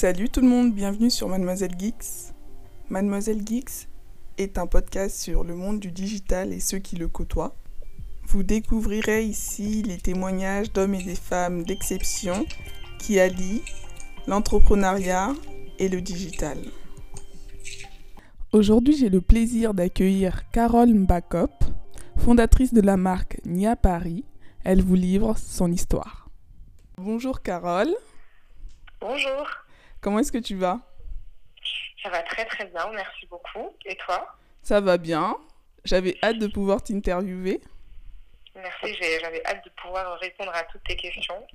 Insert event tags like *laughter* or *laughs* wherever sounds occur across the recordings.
Salut tout le monde, bienvenue sur Mademoiselle Geeks. Mademoiselle Geeks est un podcast sur le monde du digital et ceux qui le côtoient. Vous découvrirez ici les témoignages d'hommes et des femmes d'exception qui allient l'entrepreneuriat et le digital. Aujourd'hui, j'ai le plaisir d'accueillir Carole Mbakop, fondatrice de la marque Nia Paris. Elle vous livre son histoire. Bonjour Carole. Bonjour. Comment est-ce que tu vas? Ça va très très bien, merci beaucoup. Et toi? Ça va bien. J'avais hâte de pouvoir t'interviewer. Merci, j'avais hâte de pouvoir répondre à toutes tes questions.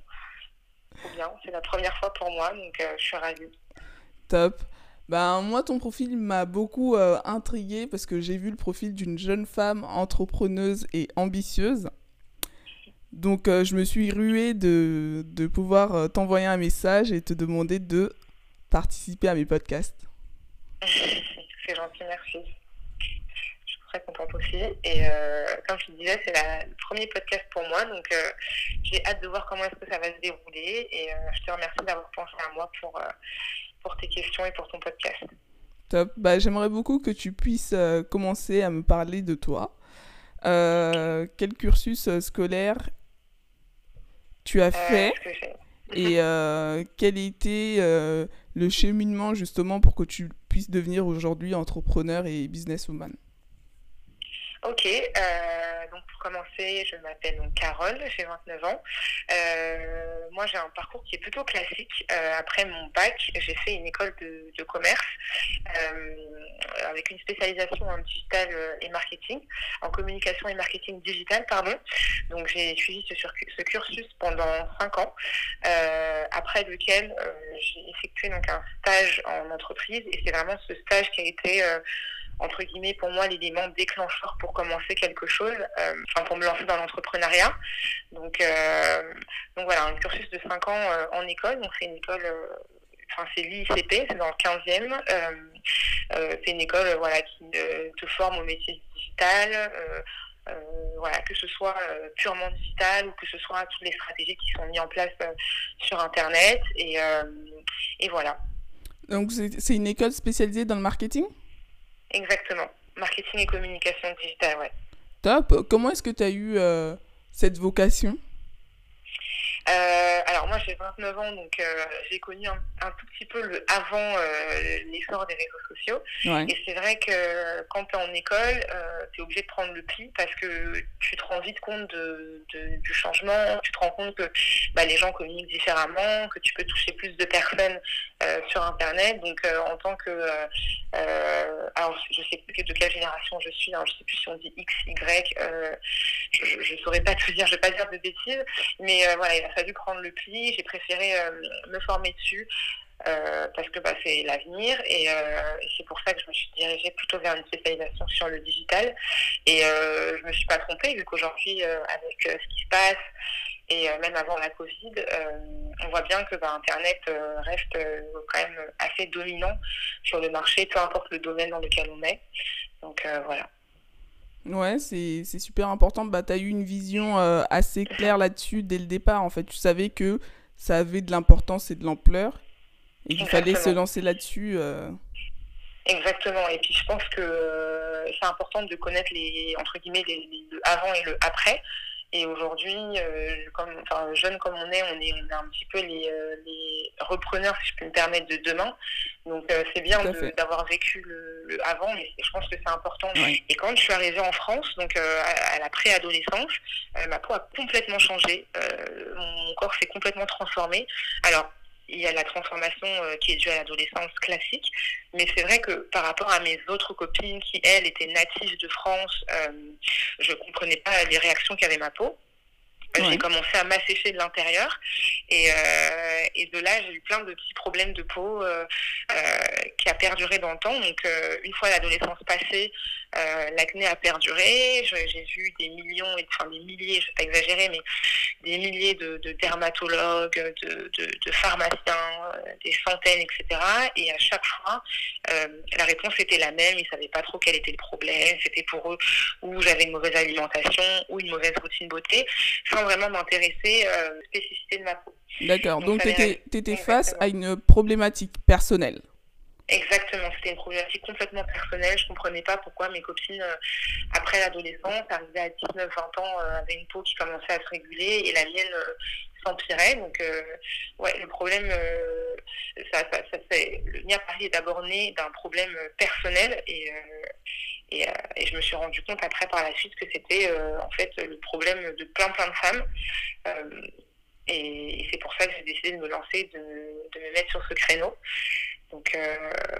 C'est bien, c'est la première fois pour moi, donc euh, je suis ravie. Top. Ben, moi, ton profil m'a beaucoup euh, intriguée parce que j'ai vu le profil d'une jeune femme entrepreneuse et ambitieuse. Donc, euh, je me suis ruée de, de pouvoir t'envoyer un message et te demander de participer à mes podcasts. *laughs* c'est gentil, merci. Je suis très contente aussi. Et euh, comme je te disais, c'est le premier podcast pour moi. Donc, j'ai hâte de voir comment est-ce que ça va se dérouler. Et je te remercie d'avoir pensé à moi pour, pour tes questions et pour ton podcast. Top. Bah, J'aimerais beaucoup que tu puisses commencer à me parler de toi. quel cursus scolaire tu as fait et euh, quel était euh, le cheminement justement pour que tu puisses devenir aujourd'hui entrepreneur et businesswoman Ok, euh, donc pour commencer, je m'appelle Carole, j'ai 29 ans. Euh, moi, j'ai un parcours qui est plutôt classique. Euh, après mon bac, j'ai fait une école de, commerce avec une spécialisation en digital et marketing, en communication et marketing digital, pardon. Donc j'ai suivi ce, ce, cursus pendant 5 ans, après lequel j'ai effectué donc un stage en entreprise et c'est vraiment ce stage qui a été entre guillemets, pour moi, l'élément déclencheur pour commencer quelque chose, euh, enfin, pour me lancer dans l'entrepreneuriat. Donc, euh, donc voilà, un cursus de 5 ans euh, en école. Donc, c'est une école, enfin, c'est l'ICP, c'est dans le 15e. c'est une école, voilà, qui te forme au métier digital. voilà, que ce soit purement digital ou que ce soit toutes les stratégies qui sont mises en place sur Internet. Et, et voilà. Donc, c'est une école spécialisée dans le marketing? Exactement. Marketing et communication digitale, ouais. Top. Comment est-ce que tu as eu euh, cette vocation? Euh, alors moi j'ai 29 ans, donc euh, j'ai connu un, tout petit peu le avant euh, l'essor des réseaux sociaux. Et c'est vrai que quand tu es en école, tu es obligé de prendre le pli parce que tu te rends vite compte de, du changement, tu te rends compte que bah, les gens communiquent différemment, que tu peux toucher plus de personnes sur Internet. Donc en tant que... alors je sais plus de quelle génération je suis, hein, je sais plus si on dit X, Y, je ne saurais pas te dire, je vais pas dire de bêtises, mais voilà, il a fallu prendre le pli, j'ai préféré euh, me former dessus. Euh, parce que bah, c'est l'avenir. Et, euh, et c'est pour ça que je me suis dirigée plutôt vers une spécialisation sur le digital. Et je me suis pas trompée vu qu'aujourd'hui avec ce qui se passe et même avant la Covid on voit bien que bah, Internet reste quand même assez dominant sur le marché peu importe le domaine dans lequel on est. Donc voilà Ouais, c'est super important. Bah, tu as eu une vision euh, assez claire là-dessus dès le départ. En fait, tu savais que ça avait de l'importance et de l'ampleur et qu'il fallait se lancer là-dessus. Euh. Exactement. Et puis, je pense que euh, c'est important de connaître les, entre guillemets, les, le avant et le après. Et aujourd'hui, euh, comme, enfin, jeunes comme on est, on est, on est un petit peu les, euh, les, repreneurs, si je peux me permettre, de demain. Donc euh, c'est bien d'avoir vécu le, avant, mais je pense que c'est important. Et quand je suis arrivée en France, donc à, la préadolescence, ma peau a complètement changé. mon corps s'est complètement transformé. Alors il y a la transformation euh, qui est due à l'adolescence classique. Mais c'est vrai que par rapport à mes autres copines qui, elles, étaient natives de France, euh, je ne comprenais pas les réactions qu'avait ma peau. J'ai commencé à m'assécher de l'intérieur et, euh, et, de là j'ai eu plein de petits problèmes de peau qui a perduré dans le temps. Donc une fois l'adolescence passée, euh, l'acné a perduré. J'ai vu des millions, enfin des milliers, je ne vais pas exagérer, mais des milliers de, dermatologues, de, pharmaciens, euh, des centaines, etc. Et à chaque fois, euh, la réponse était la même. Ils ne savaient pas trop quel était le problème. C'était pour eux ou j'avais une mauvaise alimentation ou une mauvaise routine beauté, sans vraiment m'intéresser aux spécificités de ma peau. D'accord, donc tu étais, face à une problématique personnelle. Exactement, c'était une problématique complètement personnelle. Je comprenais pas pourquoi mes copines, après l'adolescence, arrivées à 19-20 ans, avaient une peau qui commençait à se réguler et la mienne s'empirait. Donc, ouais, le problème, ça, ça, ça, le mien Paris est d'abord né d'un problème personnel et et, euh, et, je me suis rendu compte après par la suite que c'était euh, en fait le problème de plein plein de femmes. Euh, et, c'est pour ça que j'ai décidé de me lancer, de, de, me mettre sur ce créneau. Donc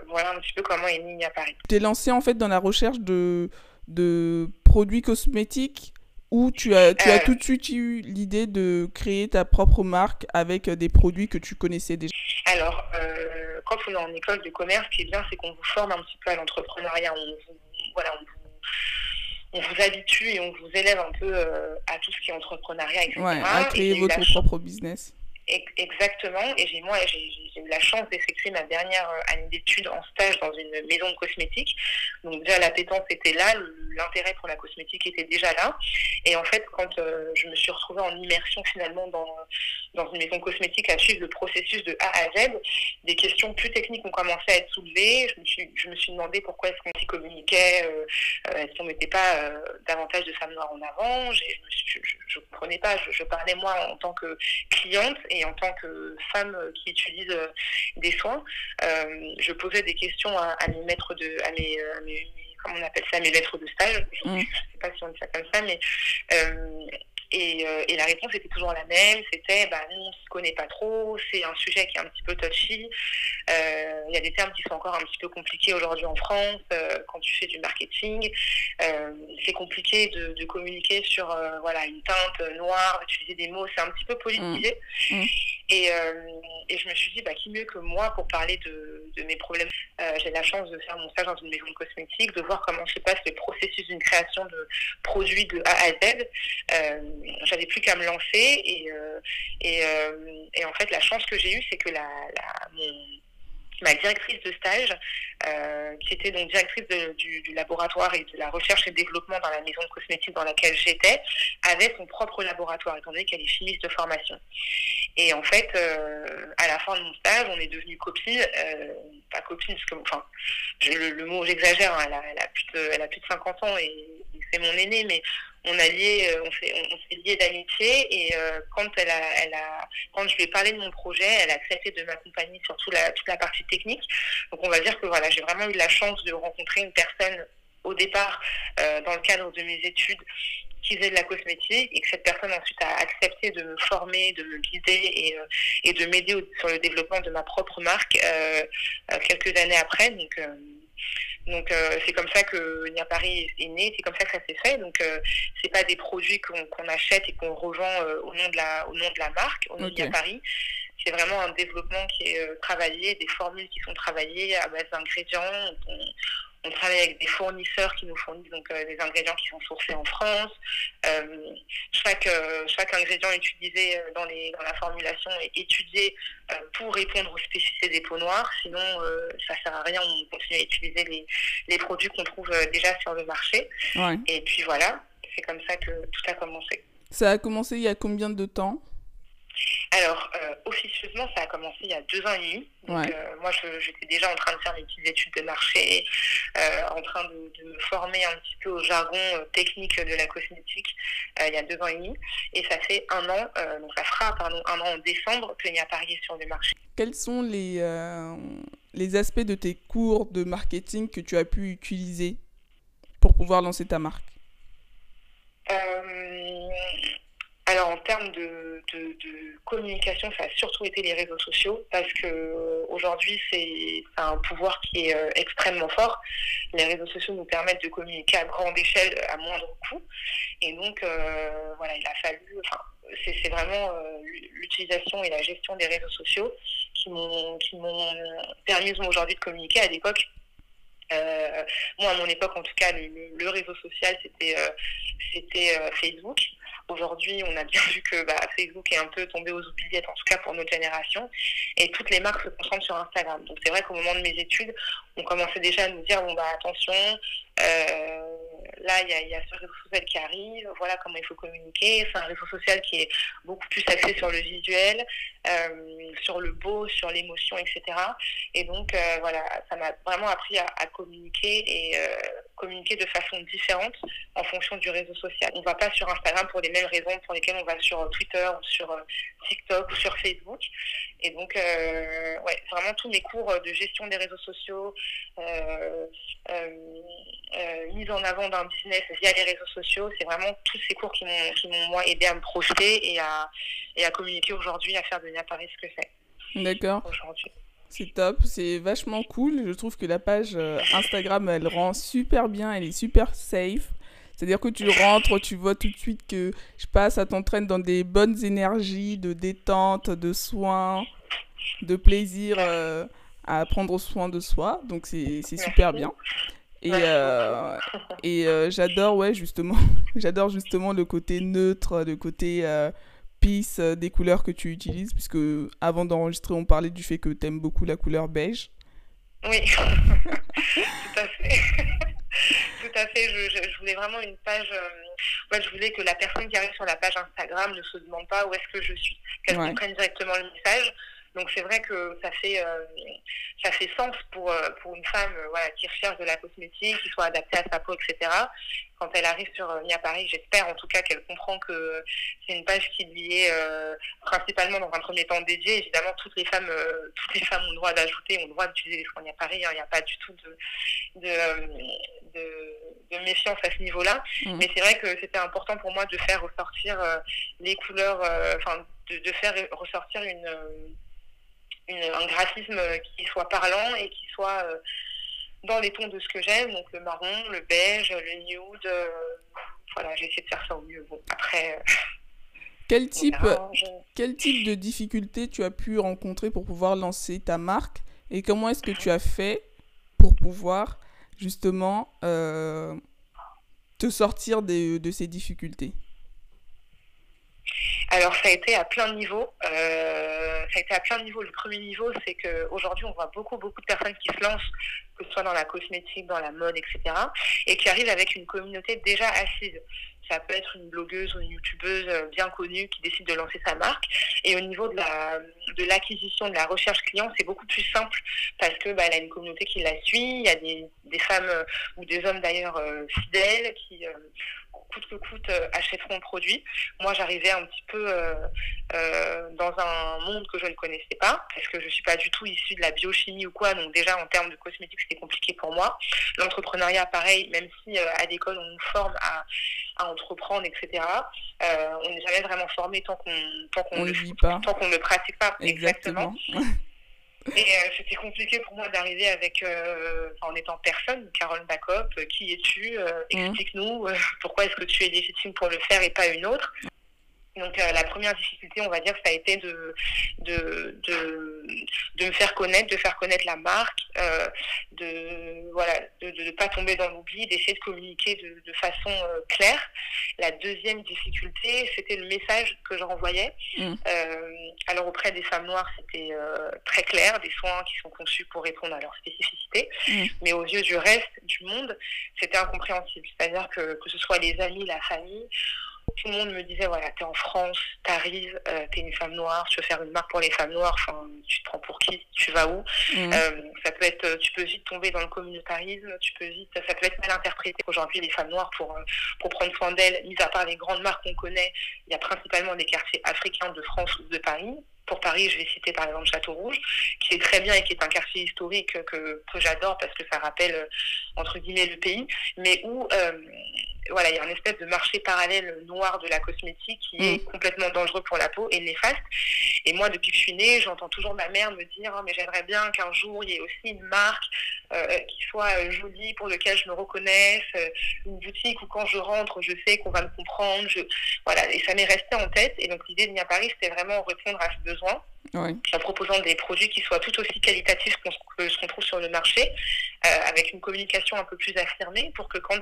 voilà un petit peu comment est né à Paris. Tu t'es lancé en fait dans la recherche de, de produits cosmétiques ou tu as, tu as tout de suite eu l'idée de créer ta propre marque avec des produits que tu connaissais déjà? Alors, quand on est en école de commerce, ce qui est bien, c'est qu'on vous forme un petit peu à l'entrepreneuriat. On vous voilà, on vous, habitue et on vous élève un peu euh, à tout ce qui est entrepreneuriat, etc. Ouais, à créer votre propre business. Exactement. Et j'ai moi j'ai eu la chance d'effectuer ma dernière euh, année d'études en stage dans une maison de cosmétiques. Donc déjà l'appétence était là, l'intérêt pour la cosmétique était déjà là. Et en fait, quand euh, je me suis retrouvée en immersion finalement dans, dans une maison cosmétique à suivre le processus de A à Z, des questions plus techniques ont commencé à être soulevées. Je me suis, je me suis demandé pourquoi est-ce qu'on s'y communiquait, euh, est-ce qu'on mettait pas davantage de femmes noires en avant. Je ne comprenais pas. Je, parlais moi en tant que cliente en tant que femme qui utilise euh, des soins, euh, je posais des questions à, mes maîtres de, à mes, comment on appelle ça, mes maîtres de stage. Je ne mm. sais pas si on dit ça comme ça, mais euh, et, euh, et, la réponse était toujours la même, c'était bah, nous on se connaît pas trop, c'est un sujet qui est un petit peu touchy, euh, il y a des termes qui sont encore un petit peu compliqués aujourd'hui en France euh, quand tu fais du marketing, c'est compliqué de, de, communiquer sur voilà une teinte noire, utiliser des mots, c'est un petit peu politisé. Mmh. Mmh. Et, et, je me suis dit bah, qui mieux que moi pour parler de, de mes problèmes? J'ai la chance de faire mon stage dans une maison de cosmétiques, de voir comment se passe le processus d'une création de produits de A à Z j'avais plus qu'à me lancer et, euh, et, euh, et, en fait la chance que j'ai eue c'est que la, ma directrice de stage, euh, qui était donc directrice du, laboratoire et de la recherche et développement dans la maison de cosmétiques dans laquelle j'étais, avait son propre laboratoire, étant donné qu'elle est chimiste de formation. Et en fait, à la fin de mon stage, on est devenus copines, pas copines, parce que, enfin, le, mot j'exagère, hein, elle, a, plus de, elle a plus de 50 ans et c'est mon aîné, mais on a lié, euh, on s'est, on, lié d'amitié et euh, quand elle a, elle a, quand je lui ai parlé de mon projet, elle a accepté de m'accompagner sur toute la, partie technique. Donc on va dire que voilà, j'ai vraiment eu la chance de rencontrer une personne au départ euh, dans le cadre de mes études qui faisait de la cosmétique et que cette personne ensuite a accepté de me former, de me guider et, de m'aider sur le développement de ma propre marque quelques années après. Donc euh, c'est comme ça que Nia Paris est né, c'est comme ça que ça s'est fait. Donc euh, c'est pas des produits qu'on achète et qu'on revend euh, au nom de la au nom de la marque, au nom de Nia Paris. C'est vraiment un développement qui est travaillé, des formules qui sont travaillées à base d'ingrédients. On, on travaille avec des fournisseurs qui nous fournissent donc euh, des ingrédients qui sont sourcés en France. Euh, chaque, euh, chaque ingrédient utilisé dans, les, dans la formulation est étudié pour répondre aux spécificités des peaux noires. Sinon, ça ne sert à rien. On continue à utiliser les, les produits qu'on trouve déjà sur le marché. Et puis voilà, c'est comme ça que tout a commencé. Ça a commencé il y a combien de temps? Alors, euh, officieusement, ça a commencé il y a deux ans et demi. Donc, euh, moi, j'étais déjà en train de faire mes petites études de marché, euh, en train de, de, me former un petit peu au jargon technique de la cosmétique il y a deux ans et demi. Et ça fait un an, donc ça fera pardon, un an en décembre que a parié sur le marché. Quels sont les, les aspects de tes cours de marketing que tu as pu utiliser pour pouvoir lancer ta marque? Alors en termes de, communication, ça a surtout été les réseaux sociaux parce que euh, aujourd'hui c'est un pouvoir qui est euh, extrêmement fort. Les réseaux sociaux nous permettent de communiquer à grande échelle, à moindre coût, et donc euh, voilà, il a fallu. Enfin, c'est vraiment l'utilisation et la gestion des réseaux sociaux qui m'ont qui m'ont permis aujourd'hui de communiquer. À l'époque, moi, à mon époque, en tout cas, le, réseau social, c'était c'était Facebook. Aujourd'hui, on a bien *laughs* vu que bah, Facebook est un peu tombé aux oubliettes, en tout cas pour notre génération, et toutes les marques se concentrent sur Instagram. Donc c'est vrai qu'au moment de mes études, on commençait déjà à nous dire bon bah attention, euh, là, il y a, y a, ce réseau social qui arrive, voilà comment il faut communiquer. C'est un réseau social qui est beaucoup plus axé sur le visuel, euh, sur le beau, sur l'émotion, etc. Et donc, euh, voilà, ça m'a vraiment appris à, communiquer et euh, communiquer de façon différente en fonction du réseau social. On ne va pas sur Instagram pour les mêmes raisons pour lesquelles on va sur Twitter ou sur TikTok ou sur Facebook. Et donc, ouais, vraiment tous mes cours de gestion des réseaux sociaux, mise en avant d'un business via les réseaux sociaux. C'est vraiment tous ces cours qui m'ont moi aidé à me projeter et à, et à communiquer aujourd'hui, à faire de Paris ce que c'est. D'accord. C'est top, c'est vachement cool. Je trouve que la page euh, Instagram, elle rend super bien, elle est super safe. C'est-à-dire que tu rentres, tu vois tout de suite que je passe, ça t'entraîne dans des bonnes énergies de détente, de soins, de plaisir euh, à prendre soin de soi. Donc c'est super bien. Et, euh, et euh, j'adore, ouais, justement, *laughs* j'adore justement le côté neutre, le côté euh, peace des couleurs que tu utilises, puisque avant d'enregistrer, on parlait du fait que tu aimes beaucoup la couleur beige. Oui, *laughs* tout à fait. *laughs* tout à fait. Je, je, voulais vraiment une page. moi, je voulais que la personne qui arrive sur la page Instagram ne se demande pas où est-ce que je suis, qu'elle comprenne directement le message. Donc c'est vrai que ça fait, euh, ça fait sens pour, euh, pour une femme euh, voilà, qui recherche de la cosmétique, qui soit adaptée à sa peau, etc. Quand elle arrive sur Mia Paris, j'espère en tout cas qu'elle comprend que c'est une page qui lui est principalement dans un premier temps dédiée. Évidemment, toutes les femmes, toutes les femmes ont le droit d'ajouter, ont le droit d'utiliser les soins Mia Paris. Hein. Il n'y a pas du tout de, de, de, méfiance à ce niveau-là. Mmh. Mais c'est vrai que c'était important pour moi de faire ressortir les couleurs, enfin de, de, faire ressortir une un graphisme qui soit parlant et qui soit euh, dans les tons de ce que j'aime, donc le marron, le beige, le nude. Euh, voilà, j'ai essayé de faire ça au mieux. Bon, après. Euh, quel type, quel type de difficultés tu as pu rencontrer pour pouvoir lancer ta marque et comment est-ce que tu as fait pour pouvoir justement te sortir de, de ces difficultés? Alors ça a été à plein de niveaux. Euh, ça a été à plein de niveaux. Le premier niveau, c'est qu'aujourd'hui, on voit beaucoup, beaucoup de personnes qui se lancent, que ce soit dans la cosmétique, dans la mode, etc., et qui arrivent avec une communauté déjà assise. Ça peut être une blogueuse ou une youtubeuse euh, bien connue qui décide de lancer sa marque. Et au niveau de la de l'acquisition, de la recherche client, c'est beaucoup plus simple parce que bah, elle a une communauté qui la suit. Il y a des, des femmes euh, ou des hommes d'ailleurs fidèles qui coûte que coûte euh, achèteront le produit. Moi, j'arrivais un petit peu euh, euh, dans un monde que je ne connaissais pas, parce que je ne suis pas du tout issue de la biochimie ou quoi, donc déjà en termes de cosmétique, c'était compliqué pour moi. L'entrepreneuriat, pareil, même si à l'école, on nous forme à, à entreprendre, etc., on n'est jamais vraiment formé tant qu'on tant qu'on ne le pratique pas. Exactement. *laughs* Et euh, c'était compliqué pour moi d'arriver avec, euh, en étant personne, Carole Backup, euh, qui es-tu mmh. Explique-nous pourquoi est-ce que tu es légitime pour le faire et pas une autre. Donc la première difficulté, on va dire, ça a été de, de, de, de me faire connaître, de faire connaître la marque, euh, de voilà, de ne pas tomber dans l'oubli, d'essayer de communiquer de, de façon euh, claire. La deuxième difficulté, c'était le message que je renvoyais. Mmh. Euh, alors auprès des femmes noires, c'était très clair, des soins qui sont conçus pour répondre à leurs spécificités, mmh. mais aux yeux du reste du monde, c'était incompréhensible. C'est-à-dire que que ce soit les amis, la famille, tout le monde me disait voilà, t'es en France, t'arrives, euh, t'es une femme noire, tu veux faire une marque pour les femmes noires, enfin, tu te prends pour qui, tu vas où mm. euh, Ça peut être, tu peux vite tomber dans le communautarisme, tu peux vite, ça peut être mal interprété. Aujourd'hui, les femmes noires, pour, euh, pour prendre soin d'elles, mis à part les grandes marques qu'on connaît, il y a principalement des quartiers africains de France ou de Paris pour Paris, je vais citer par exemple Château Rouge, qui est très bien et qui est un quartier historique que, que j'adore parce que ça rappelle, entre guillemets, le pays, mais où euh, voilà, il y a un espèce de marché parallèle noir de la cosmétique qui est mm. complètement dangereux pour la peau et néfaste. Et moi, depuis que je suis née, j'entends toujours ma mère me dire oh, mais j'aimerais bien qu'un jour il y ait aussi une marque euh, qui soit euh, jolie, pour lequel je me reconnaisse, euh, une boutique où quand je rentre, je sais qu'on va me comprendre. Je... Voilà, et ça m'est resté en tête. Et donc l'idée de Nia Paris, c'était vraiment répondre à ce besoin. En proposant des produits qui soient tout aussi qualitatifs que ce qu'on trouve sur le marché, avec une communication un peu plus affirmée pour que quand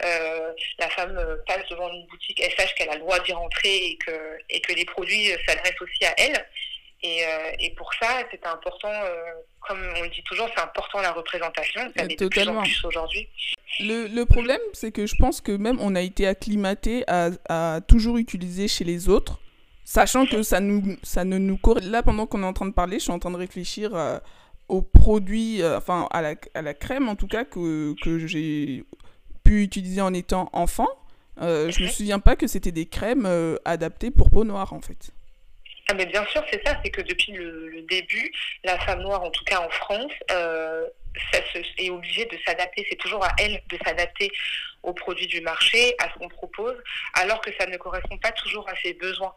la femme passe devant une boutique, elle sache qu'elle a le droit d'y rentrer et que, et que les produits s'adressent aussi à elle. Et, et pour ça, c'était important comme on le dit toujours, c'est important la représentation, ça l'est de plus en plus aujourd'hui. Le, le problème, c'est que je pense que même on a été acclimaté à, à toujours utiliser chez les autres, sachant que ça, nous, ça ne nous correspond. Là, pendant qu'on est en train de parler, je suis en train de réfléchir euh, aux produits, euh, enfin à la, à la crème en tout cas, que, que j'ai pu utiliser en étant enfant. Euh, je me souviens pas que c'était des crèmes euh, adaptées pour peau noire en fait. Ah mais bien sûr, c'est ça, c'est que depuis le, le, début, la femme noire, en tout cas en France, euh, ça se, est obligée de s'adapter. C'est toujours à elle de s'adapter aux produits du marché, à ce qu'on propose, alors que ça ne correspond pas toujours à ses besoins.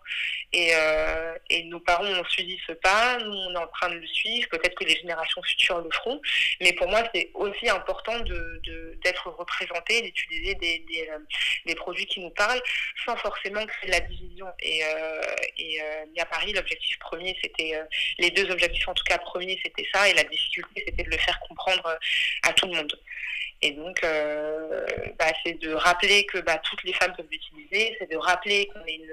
Et, euh, et nos parents ont suivi ce pas, nous on est en train de le suivre, peut-être que les générations futures le feront, mais pour moi c'est aussi important de, d'être de, représenté, d'utiliser des, euh, des, produits qui nous parlent, sans forcément créer la division. Et, euh, à Paris, l'objectif premier, c'était, les deux objectifs en tout cas premiers, c'était ça, et la difficulté, c'était de le faire comprendre à tout le monde. Et donc, euh, bah, c'est de rappeler que bah, toutes les femmes peuvent l'utiliser, c'est de rappeler qu'on est une,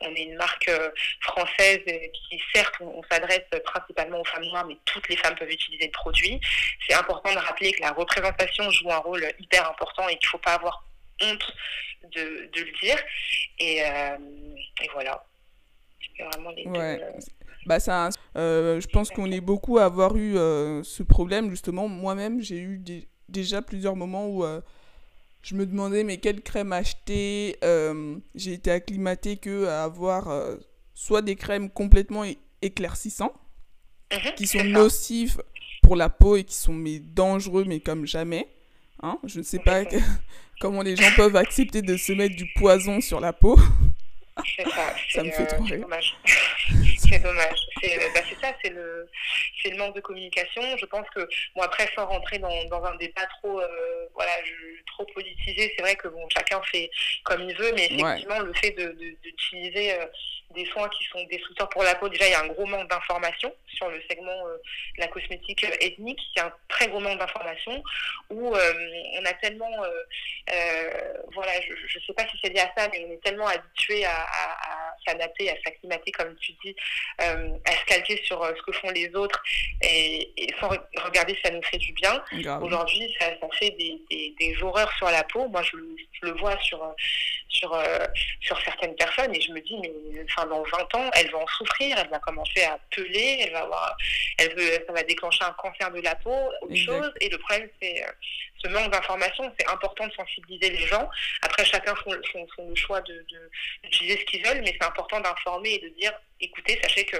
on est une marque euh, française qui, certes, on, on s'adresse principalement aux femmes noires, mais toutes les femmes peuvent utiliser le produit. C'est important de rappeler que la représentation joue un rôle hyper important et qu'il ne faut pas avoir honte de, de le dire. Et, euh, et voilà. C'est vraiment les ouais. deux, euh... Bah ça, euh, je pense qu'on est beaucoup à avoir eu euh, ce problème justement. Moi-même, j'ai eu des, déjà plusieurs moments où euh, je me demandais mais quelle crème acheter. Euh, j'ai été acclimatée que à avoir euh, soit des crèmes complètement éclaircissants, Mhm, mmh, qui sont nocifs pour la peau et qui sont mais dangereux mais comme jamais. Hein je ne sais pas que, *laughs* comment les gens peuvent accepter de se mettre du poison sur la peau. Ça, *laughs* ça me fait trop rire. *laughs* C'est dommage. C'est bah, ça, c'est le, le manque de communication. Je pense que, bon, après, sans rentrer dans, dans un débat trop, euh, voilà, je, trop politisé, c'est vrai que bon, chacun fait comme il veut, mais effectivement, ouais. le fait d'utiliser euh, des soins qui sont destructeurs pour la peau, déjà, il y a un gros manque d'informations sur le segment euh, de la cosmétique ethnique. Il y a un très gros manque d'informations où euh, on a tellement, voilà, je ne sais pas si c'est lié à ça, mais on est tellement habitué à, à, à s'adapter, à s'acclimater, comme tu dis, euh, à se calquer sur euh, ce que font les autres et, et, sans regarder si ça nous fait du bien. Aujourd'hui, ça, ça, fait des, des, des, horreurs sur la peau. Moi, je, je le vois sur, sur, euh, sur certaines personnes et je me dis, mais enfin, dans 20 ans, elle va en souffrir, elle va commencer à peler, elle va avoir, elle veut, ça va déclencher un cancer de la peau, autre exact. chose. Et le problème, c'est euh, ce manque d'information. C'est important de sensibiliser les gens. Après, chacun font, font, font le choix d'utiliser de, de, ce qu'ils veulent, mais c'est important d'informer et de dire écoutez, sachez que,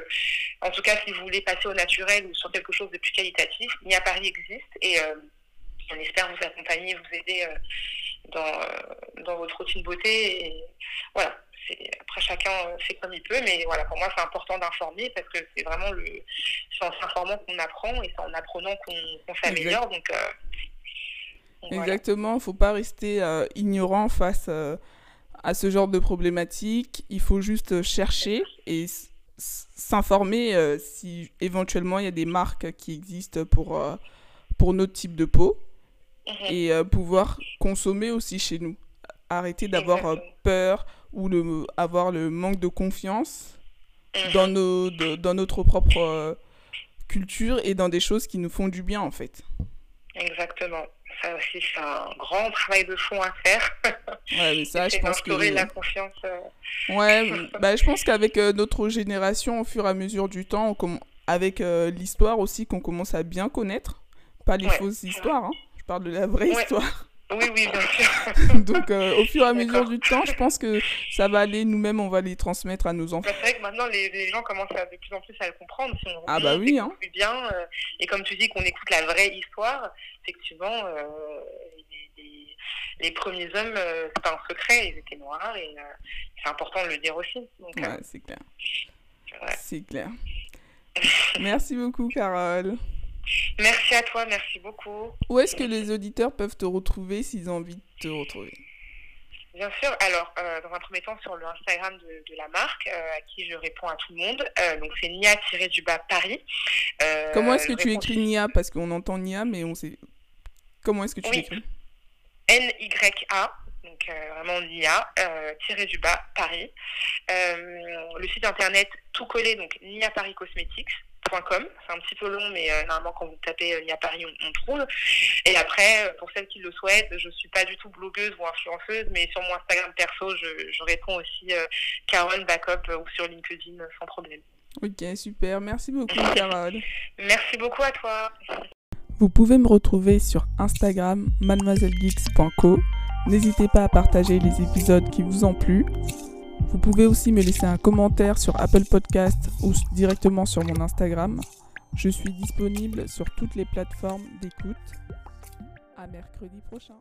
en tout cas, si vous voulez passer au naturel ou sur quelque chose de plus qualitatif, Nia Paris existe et euh, on espère vous accompagner, vous aider euh, dans, dans votre routine beauté. Et voilà. Après, chacun fait comme il peut, mais voilà, pour moi, c'est important d'informer parce que c'est vraiment le, c'est en s'informant qu'on apprend et c'est en apprenant qu'on qu s'améliore. Donc, euh, donc, Exactement, il ne faut pas rester euh, ignorant face euh, à ce genre de problématique. Il faut juste chercher et s'informer euh, si éventuellement il y a des marques qui existent pour, euh, pour notre type de peau Mhm. et euh, pouvoir consommer aussi chez nous. Arrêter d'avoir euh, peur ou le, avoir le manque de confiance mmh. dans, nos, de, dans notre propre euh, culture et dans des choses qui nous font du bien en fait. Exactement ça aussi, c'est un grand travail de fond à faire. Ouais, mais *laughs* ça, je pense que. la confiance. Euh... Ouais, *laughs* bah, je pense qu'avec euh, notre génération, au fur et à mesure du temps, com... avec euh, l'histoire aussi qu'on commence à bien connaître, pas les ouais. fausses histoires, hein. je parle de la vraie ouais. histoire. Oui, oui, bien sûr. *laughs* Donc, euh, au fur et à mesure du temps, je pense que ça va aller, nous-mêmes, on va les transmettre à nos enfants. Bah, c'est vrai que maintenant, les, les, gens commencent à, de plus en plus à le comprendre. Si on ah, bah oui, hein. Plus bien, euh, et comme tu dis qu'on écoute la vraie histoire, effectivement, euh, les, les, les, premiers hommes, c'est pas un secret, ils étaient noirs, et c'est important de le dire aussi. Donc, ouais, c'est clair. Ouais. C'est clair. Merci beaucoup, Carole. Merci à toi, merci beaucoup. Où est-ce que les auditeurs peuvent te retrouver s'ils ont envie de te retrouver? Bien sûr. Alors, euh, dans un premier temps, sur le Instagram de, de la marque, euh, à qui je réponds à tout le monde. Euh, donc, c'est Nia-du-bas Paris. Comment est-ce que tu écris Nia? Parce qu'on entend Nia, mais on sait. Comment est-ce que tu oui. l'écris? N-Y-A. Donc, vraiment Nia, tiré du bas, Paris. le site internet tout collé, donc Nia Paris Cosmetics C'est un petit peu long, mais euh, normalement, quand vous tapez euh, Nia Paris, on, trouve. Et après, pour celles qui le souhaitent, je suis pas du tout blogueuse ou influenceuse, mais sur mon Instagram perso, je, je réponds aussi Carole Backup ou sur LinkedIn sans problème. Ok, super. Merci beaucoup, *laughs* Carole. Merci beaucoup à toi. Vous pouvez me retrouver sur Instagram mademoisellegeeks.co. N'hésitez pas à partager les épisodes qui vous ont plu. Vous pouvez aussi me laisser un commentaire sur Apple Podcast ou directement sur mon Instagram. Je suis disponible sur toutes les plateformes d'écoute. À mercredi prochain.